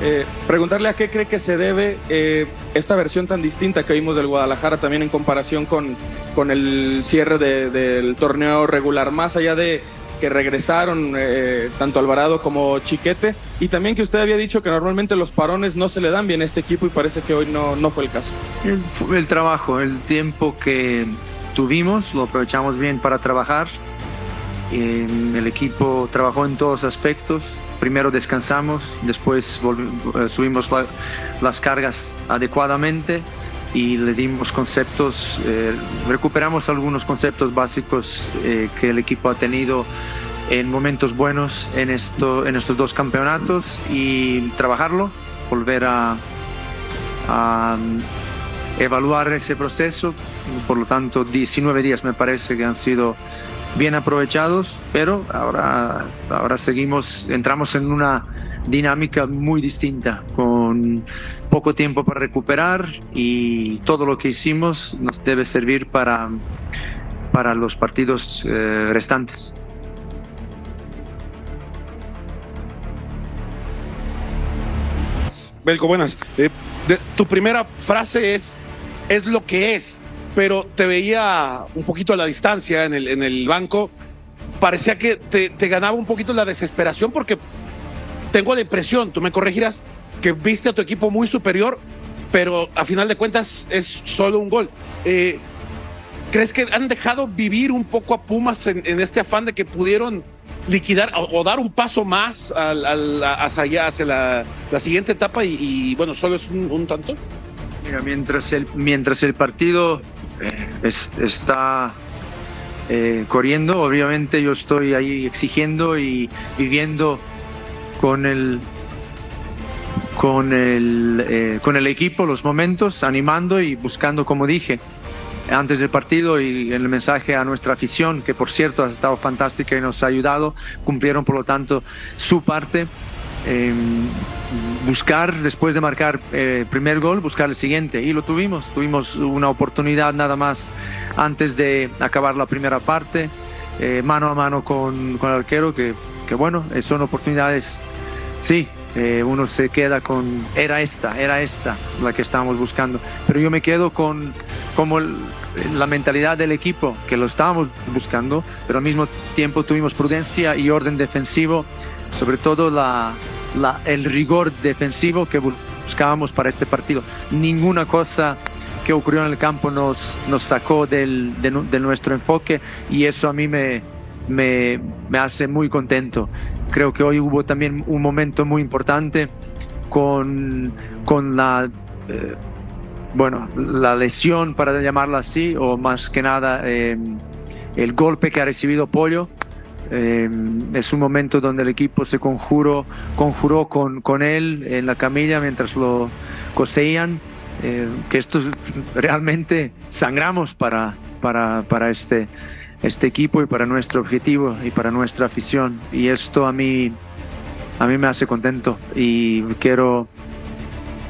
Eh, preguntarle a qué cree que se debe eh, esta versión tan distinta que vimos del Guadalajara también en comparación con, con el cierre de- del torneo regular, más allá de que regresaron eh, tanto Alvarado como Chiquete, y también que usted había dicho que normalmente los parones no se le dan bien a este equipo y parece que hoy no, no fue el caso. El, trabajo, el tiempo que tuvimos, lo aprovechamos bien para trabajar. El equipo trabajó en todos aspectos. Primero descansamos, después eh, subimos la- las cargas adecuadamente y le dimos conceptos, eh, recuperamos algunos conceptos básicos eh, que el equipo ha tenido en momentos buenos en, esto, en estos dos campeonatos y trabajarlo, volver a, a evaluar ese proceso. Por lo tanto, 19 días me parece que han sido bien aprovechados, pero ahora, ahora seguimos, entramos en una dinámica muy distinta, con poco tiempo para recuperar y todo lo que hicimos nos debe servir para, para los partidos eh, restantes. Belko, buenas. Eh, tu primera frase es, es lo que es, pero te veía un poquito a la distancia en el, en el banco. Parecía que te, te ganaba un poquito la desesperación porque tengo la impresión, tú me corregirás, que viste a tu equipo muy superior, pero a final de cuentas es solo un gol. Eh, ¿Crees que han dejado vivir un poco a Pumas en, este afán de que pudieron liquidar o, dar un paso más al- hacia allá, hacia la, siguiente etapa y, bueno, solo es un, tanto? Mira, mientras el, mientras el partido eh, es- está eh, corriendo, obviamente yo estoy ahí exigiendo y viviendo con el con el eh, con el equipo los momentos, animando y buscando, como dije antes del partido y el mensaje a nuestra afición, que por cierto ha estado fantástica y nos ha ayudado, cumplieron por lo tanto su parte. eh, buscar, después de marcar eh, primer gol, buscar el siguiente. Y lo tuvimos. Tuvimos una oportunidad nada más antes de acabar la primera parte, eh, mano a mano con, con el arquero, que, que bueno, son oportunidades. Sí, eh, uno se queda con, era esta, era esta la que estábamos buscando. Pero yo me quedo con como la mentalidad del equipo, que lo estábamos buscando, pero al mismo tiempo tuvimos prudencia y orden defensivo, sobre todo la, el rigor defensivo que buscábamos para este partido. Ninguna cosa que ocurrió en el campo nos, sacó del, de, de nuestro enfoque y eso a mí me, me, me hace muy contento. Creo que hoy hubo también un momento muy importante con, con la, eh, bueno, la lesión, para llamarla así, o más que nada eh, el golpe que ha recibido Pollo. Eh, es un momento donde el equipo se conjuró, conjuró con, con él en la camilla mientras lo coseían. que esto es- realmente sangramos para, para, para este, este equipo y para nuestro objetivo y para nuestra afición. Y esto a mí, a mí me hace contento y quiero,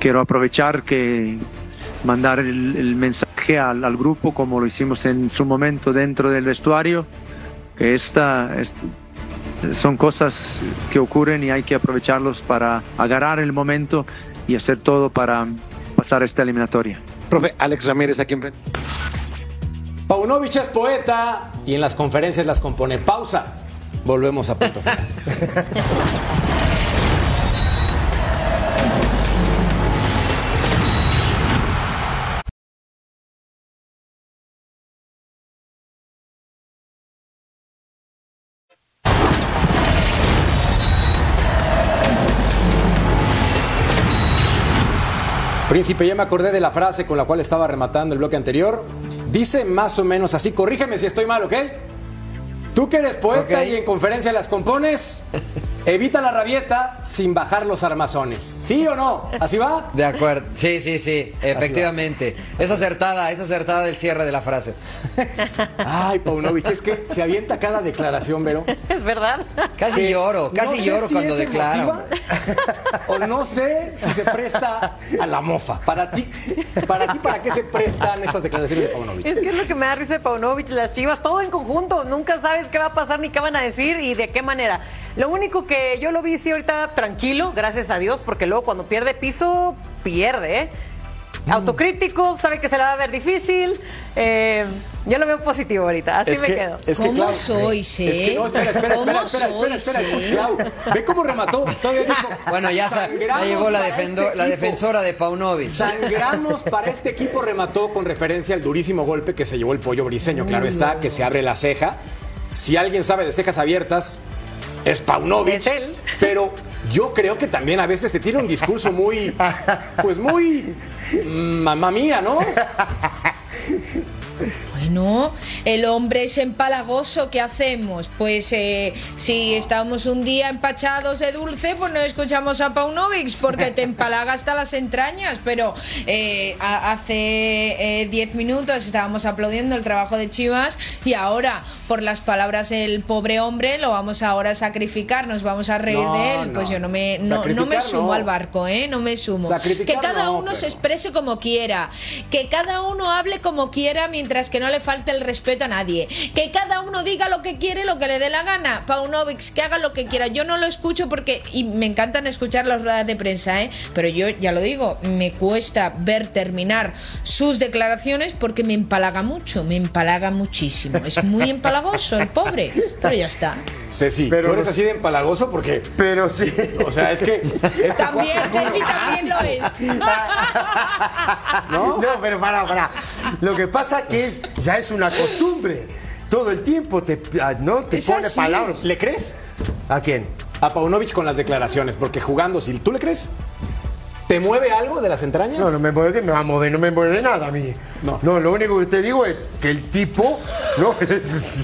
quiero aprovechar que mandar el, el mensaje al, al grupo como lo hicimos en su momento dentro del vestuario, que esta, es- son cosas que ocurren y hay que aprovecharlos para agarrar el momento y hacer todo para pasar esta eliminatoria. Profe, Alex Ramírez aquí enfrente. Paunovic es poeta y en las conferencias las compone. Pausa. Volvemos a punto. Príncipe, ya me acordé de la frase con la cual estaba rematando el bloque anterior. Dice más o menos así, corrígeme si estoy mal, ¿ok? Tú que eres poeta y en conferencia las compones, Evita la rabieta sin bajar los armazones. ¿Sí o no? ¿Así va? De acuerdo. Sí, sí, sí. Efectivamente. Es acertada, es acertada el cierre de la frase. Ay, Paunovic, es que se avienta cada declaración, Vero. Es verdad. Casi Que lloro, casi no sé lloro si cuando emotiva, O no sé si se presta a la mofa. Para ti, para ti, ¿para qué se prestan estas declaraciones de Paunovic? Es que es lo que me da risa de Paunovic, las chivas, todo en conjunto. Nunca sabes qué va a pasar ni qué van a decir y de qué manera. Lo único que yo lo vi sí ahorita tranquilo, gracias a Dios, porque luego cuando pierde piso, pierde. ¿eh? Mm. Autocrítico, sabe que se la va a ver difícil. Eh, yo lo veo positivo ahorita, así Es me que- quedo. es que, ¿Cómo Clau, Es que eh? no, espera, espera, ¿Cómo espera, espera, espera, sois, espera, eh? Clau, Ve cómo remató. Todavía dijo, Bueno, ya, ya "Sangramos llegó la, defendo- este la equipo". defensora de Paunovic. Sangramos para este equipo remató con referencia al durísimo golpe que se llevó el pollo briseño. Claro está, que se abre la ceja. Si alguien sabe de cejas abiertas, es Paunovic. Es él. Pero yo creo que también a veces se tira un discurso muy, pues muy, mamá mía, ¿no? Bueno, el hombre es empalagoso, ¿qué hacemos? Pues eh, si estamos un día empachados de dulce, pues no escuchamos a Paunovic porque te empalaga hasta las entrañas. Pero eh, hace 10 minutos estábamos aplaudiendo el trabajo de Chivas y ahora, por las palabras del pobre hombre, lo vamos ahora a sacrificar, nos vamos a reír No, de él. Pues yo no me, no, no me sumo al barco, ¿eh? No me sumo. Que cada no, uno se exprese como quiera, que cada uno hable como quiera mientras que no le falte el respeto a nadie, que cada uno diga lo que quiere, lo que le dé la gana. Paunovic, que haga lo que quiera. Yo no lo escucho porque, y me encantan escuchar las ruedas de prensa, ¿eh? pero yo ya lo digo, me cuesta ver terminar sus declaraciones porque me empalaga mucho, me empalaga muchísimo. Es muy empalagoso el pobre, pero ya está. Ceci, Pero tú eres así de empalagoso porque, Pero sí. o sea, es que... este También, Terry también lo es. ¿No? pero para, para. Lo que pasa que es, ya es una costumbre. Todo el tiempo te, ah, ¿no? te Es pone así. palabras. ¿Le crees? ¿A quién? A Paunovic con las declaraciones, porque jugando, si tú le crees, ¿te mueve algo de las entrañas? No, no me mueve, me va a mover, no me mueve nada a mí. No. No, lo único que te digo es que el tipo, ¿no? Sí,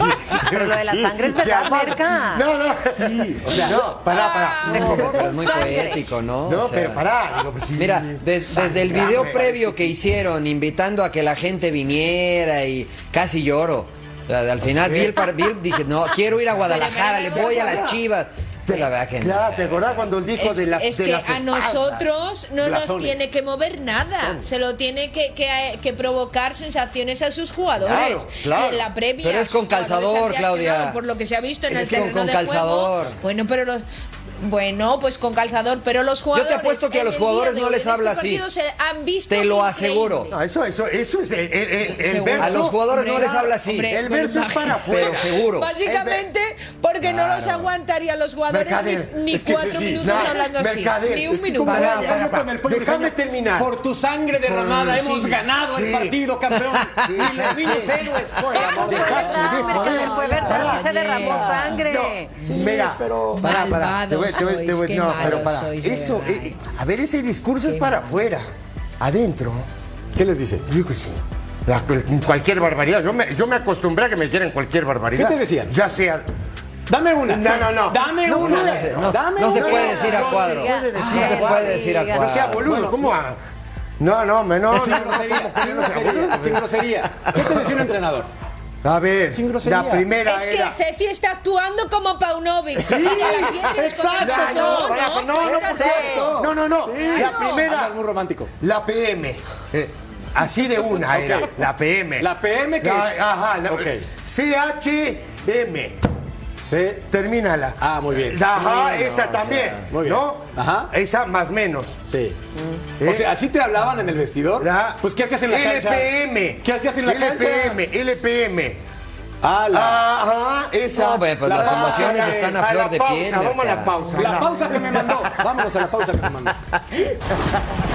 Pero lo de la sangre es verdad, Merca. No, no, sí. O sea, no, pará, pará. Se No, pero es muy sangre. poético, ¿no? No, O sea, pero pará. digo, pues, sí, Mira, des- desde el video previo que hicieron, invitando a que la gente viniera y casi lloro. O sea, Al final vi el, vi el- dije, no, quiero ir a Guadalajara, le voy a las chivas. Pues la verdad que no. Claro, ¿te acordás cuando él dijo Es, de las es de que las a espaldas? nosotros no nos tiene que mover nada, se lo tiene que, que- que provocar sensaciones a sus jugadores. Claro, en la previa, Pero es con calzador, Claudia. Por lo que se ha visto en Es el terreno con de calzador. juego. Bueno, pero los bueno, pues con calzador, pero los Yo jugadores. te apuesto que a los el jugadores no les en habla este así. se han visto Te lo increíble. aseguro. No, eso, eso, eso es el, el, el- el verso. A los jugadores no les habla así. hombre, El verso es para afuera. Pero seguro. Básicamente porque no los aguantaría los jugadores Mercader. ni, ni Es que cuatro sí, sí. minutos No, hablando así. Mercader. Ni un Es que minuto. Para, Para, para, el déjame terminar. Por tu sangre derramada Sí, hemos ganado el sí. partido, campeón. Sí, y los sí. niños héroes, el Fue Dios. verdad, sí se derramó sangre. Mira, pero- para, para. Te voy, te voy, te voy- Malvados sois, qué no, pero malos para. sois, de Eso, verdad. eh, a ver, ese discurso es para afuera. Adentro, ¿Qué les dice? yo qué sé. la- cualquier barbaridad. Yo me, yo me acostumbré a que me dijeran cualquier barbaridad. ¿Qué te decían? Ya sea. Dame una. No, no, no. Dame No, una. no, No, Dame no se una. puede decir a cuadro. sí, No puede decir se a cuadro. puede decir a Diga. No sea cuadro. boludo, Bueno, ¿cómo? a- No, no, me- no, Sin grosería, sin grosería. ¿Qué te decía un entrenador? A ver, Sin grosería. la primera Es que era. Ceci está actuando como Paunovic. Sí, La quieres con exacto. No, no, no, exacto. no, no, no. La primera, Hablas muy romántico. la PM. eh, así de una era, la PM. La PM que- La- ajá, la, Ok. CHM. Se Termínala. Ah, muy bien. Ajá, esa o también. sea, muy bien. ¿No? Ajá. Esa más menos. Sí. ¿Eh? O sea, ¿así te hablaban en el vestidor? La- Pues, ¿qué hacías en la cancha? LPM. ¿Qué hacías en la LPM, cancha? LPM. Ah, la, Ajá, esa. No, pues, las emociones Ah, están a flor de pausa, piel, Vamos a la pausa. la pausa que me mandó. Vámonos a la pausa que me mandó.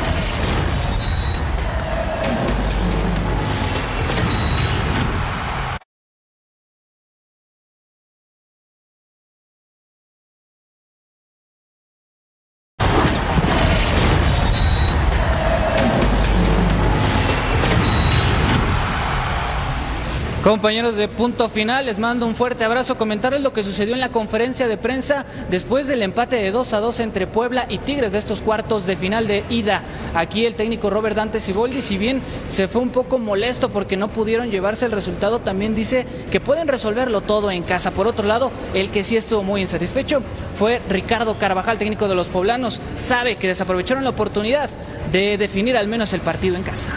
Compañeros de punto final, les mando un fuerte abrazo. Comentarles lo que sucedió en la conferencia de prensa después del empate de 2 a 2 entre Puebla y Tigres de estos cuartos de final de ida. Aquí el técnico Robert Dante Siboldi, si bien se fue un poco molesto porque no pudieron llevarse el resultado, también dice que pueden resolverlo todo en casa. Por otro lado, el que sí estuvo muy insatisfecho fue Ricardo Carvajal, técnico de los poblanos. Sabe que desaprovecharon la oportunidad de definir al menos el partido en casa.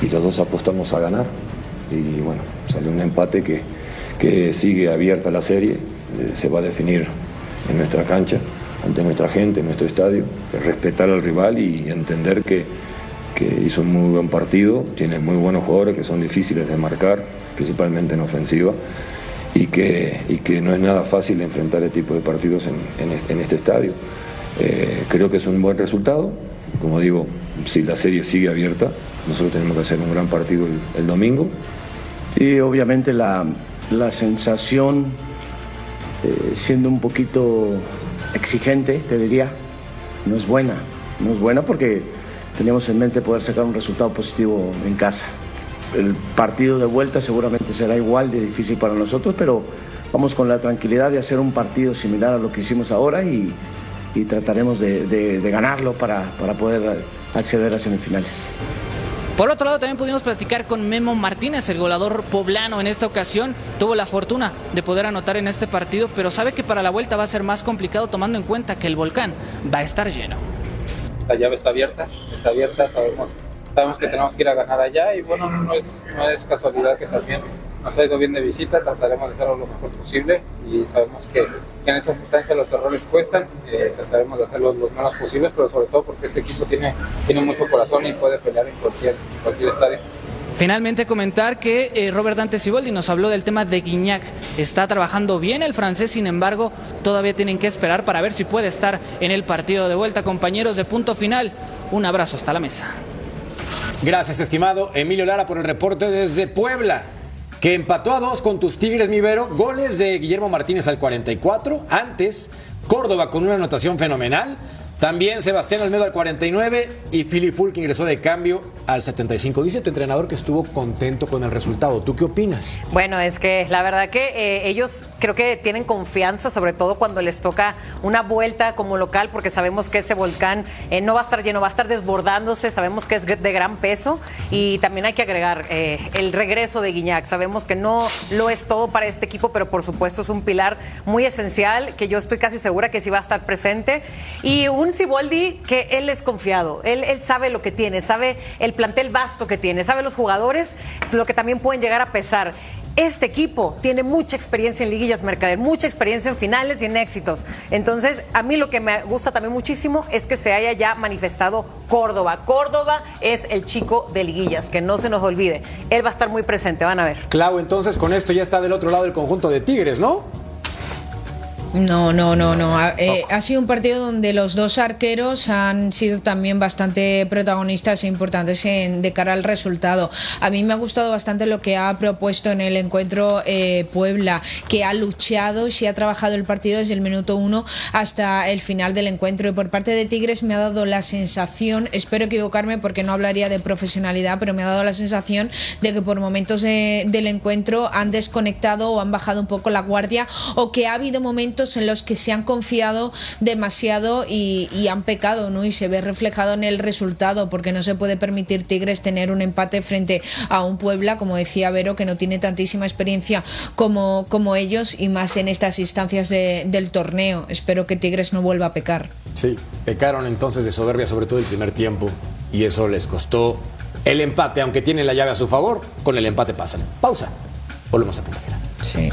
Y los dos apostamos a ganar y bueno, salió un empate que, que sigue abierta la serie, eh, se va a definir en nuestra cancha, ante nuestra gente, en nuestro estadio, respetar al rival y entender que, que hizo un muy buen partido, tiene muy buenos jugadores que son difíciles de marcar, principalmente en ofensiva, y que, y que no es nada fácil enfrentar este tipo de partidos en, en, este estadio. Eh, creo que es un buen resultado, como digo, si la serie sigue abierta, nosotros tenemos que hacer un gran partido el, domingo, Sí, obviamente la, la sensación, eh, siendo un poquito exigente, te diría, no es buena. No es buena porque teníamos en mente poder sacar un resultado positivo en casa. El partido de vuelta seguramente será igual de difícil para nosotros, pero vamos con la tranquilidad de hacer un partido similar a lo que hicimos ahora y, y trataremos de, de, de ganarlo para, para poder acceder a semifinales. Por otro lado, también pudimos platicar con Memo Martínez, el goleador poblano en esta ocasión. Tuvo la fortuna de poder anotar en este partido, pero sabe que para la vuelta va a ser más complicado tomando en cuenta que el volcán va a estar lleno. La llave está abierta, está abierta, sabemos, sabemos que tenemos que ir a ganar allá y bueno, no es, no es casualidad que también nos ha ido bien de visita, trataremos de hacerlo lo mejor posible y sabemos que, que en estas instancias los errores cuestan, eh, trataremos de hacerlo lo menos posibles, pero sobre todo porque este equipo tiene, tiene mucho corazón y puede pelear en cualquier, en cualquier estadio. Finalmente comentar que eh, Robert Dante Siboldi nos habló del tema de Guignac. Está trabajando bien el francés, sin embargo, todavía tienen que esperar para ver si puede estar en el partido de vuelta. Compañeros de punto final, un abrazo hasta la mesa. Gracias, estimado Emilio Lara, por el reporte desde Puebla, que empató a dos con tus Tigres Mivero. Goles de Guillermo Martínez al 44. Antes, Córdoba con una anotación fenomenal. También Sebastián Almedo al 49 y Philip Fulk ingresó de cambio al 75. Dice tu entrenador que estuvo contento con el resultado. ¿Tú qué opinas? Bueno, es que la verdad que eh, ellos creo que tienen confianza, sobre todo cuando les toca una vuelta como local, porque sabemos que ese volcán eh, no va a estar lleno, va a estar desbordándose, sabemos que es de gran peso y también hay que agregar eh, el regreso de Guiñac. Sabemos que no lo es todo para este equipo, pero por supuesto es un pilar muy esencial que yo estoy casi segura que sí va a estar presente. Y Siboldi que él es confiado, él, él sabe lo que tiene, sabe el plantel vasto que tiene, sabe los jugadores, lo que también pueden llegar a pesar. Este equipo tiene mucha experiencia en liguillas Mercader, mucha experiencia en finales y en éxitos. Entonces, a mí lo que me gusta también muchísimo es que se haya ya manifestado Córdoba. Córdoba es el chico de liguillas, que no se nos olvide. Él va a estar muy presente, van a ver. Clau, entonces con esto ya está del otro lado el conjunto de Tigres, ¿no? No, no, no, no. Ha, eh, ha, sido un partido donde los dos arqueros han sido también bastante protagonistas e importantes en, de cara al resultado. A mí me ha gustado bastante lo que ha propuesto en el encuentro eh, Puebla, que ha luchado, y ha trabajado el partido desde el minuto uno hasta el final del encuentro. Y por parte de Tigres me ha dado la sensación, espero equivocarme porque no hablaría de profesionalidad, pero me ha dado la sensación de que por momentos de, del encuentro han desconectado o han bajado un poco la guardia o que ha habido momentos en los que se han confiado demasiado y, y, han pecado, ¿no? Y se ve reflejado en el resultado, porque no se puede permitir Tigres tener un empate frente a un Puebla, como decía Vero, que no tiene tantísima experiencia como, como ellos y más en estas instancias de, del torneo. Espero que Tigres no vuelva a pecar. Sí, pecaron entonces de soberbia, sobre todo el primer tiempo, y eso les costó el empate, aunque tienen la llave a su favor, con el empate pasan. Pausa. Volvemos a punta. Sí.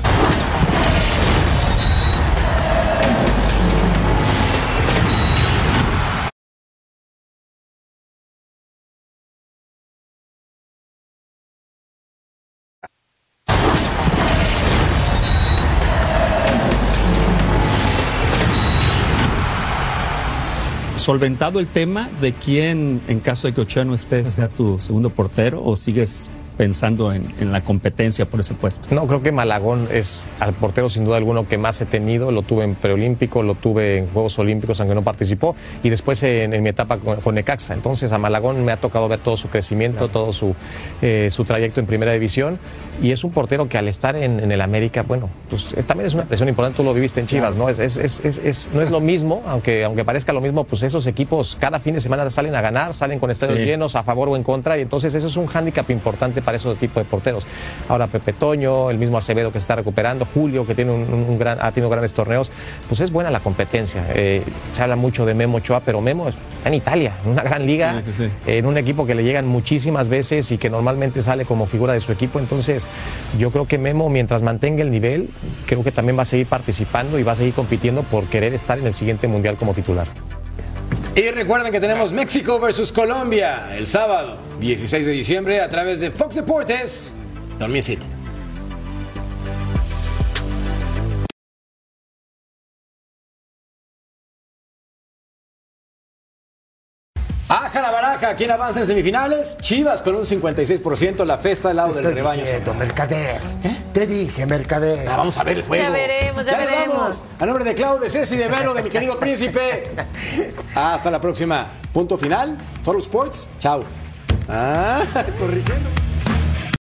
Solventado el tema de quién, en caso de que Ochoa no esté, sea tu segundo portero o sigues pensando en, en, la competencia por ese puesto. No, creo que Malagón es al portero sin duda alguno que más he tenido. Lo tuve en preolímpico, lo tuve en Juegos Olímpicos, aunque no participó, y después en, en mi etapa con, con, Necaxa. Entonces a Malagón me ha tocado ver todo su crecimiento, todo su, eh, su trayecto en primera división. Y es un portero que al estar en, en el América, bueno, pues eh, también es una presión importante. Tú lo viviste en Chivas, ¿no? Es, es, es, no es lo mismo, aunque, aunque parezca lo mismo, pues esos equipos cada fin de semana salen a ganar, salen con estadios sí. llenos, a favor o en contra, y entonces eso es un hándicap importante para esos tipos de porteros. Ahora Pepe Toño, el mismo Acevedo que se está recuperando, Julio que tiene un, un gran, ha tenido grandes torneos, pues es buena la competencia. Eh, se habla mucho de Memo Ochoa, pero Memo está en Italia, en una gran liga, sí, sí, en un equipo que le llegan muchísimas veces y que normalmente sale como figura de su equipo. Entonces, yo creo que Memo, mientras mantenga el nivel, creo que también va a seguir participando y va a seguir compitiendo por querer estar en el siguiente mundial como titular. Y recuerden que tenemos México versus Colombia el sábado 16 de diciembre a través de Fox Deportes. Don't miss it. Aja la baraja, ¿quién avanza en semifinales? Chivas con un 56%, la festa al lado del rebaño. Diciendo, Mercader. ¿Eh? Te dije, Mercader. Ah, vamos a ver el juego. Ya veremos, ya, ya veremos. Vamos. A nombre de Claudio, de Ceci, de Vero, de mi querido príncipe. Hasta la próxima. Punto final. Total Sports. Chao. Ah, corrigiendo.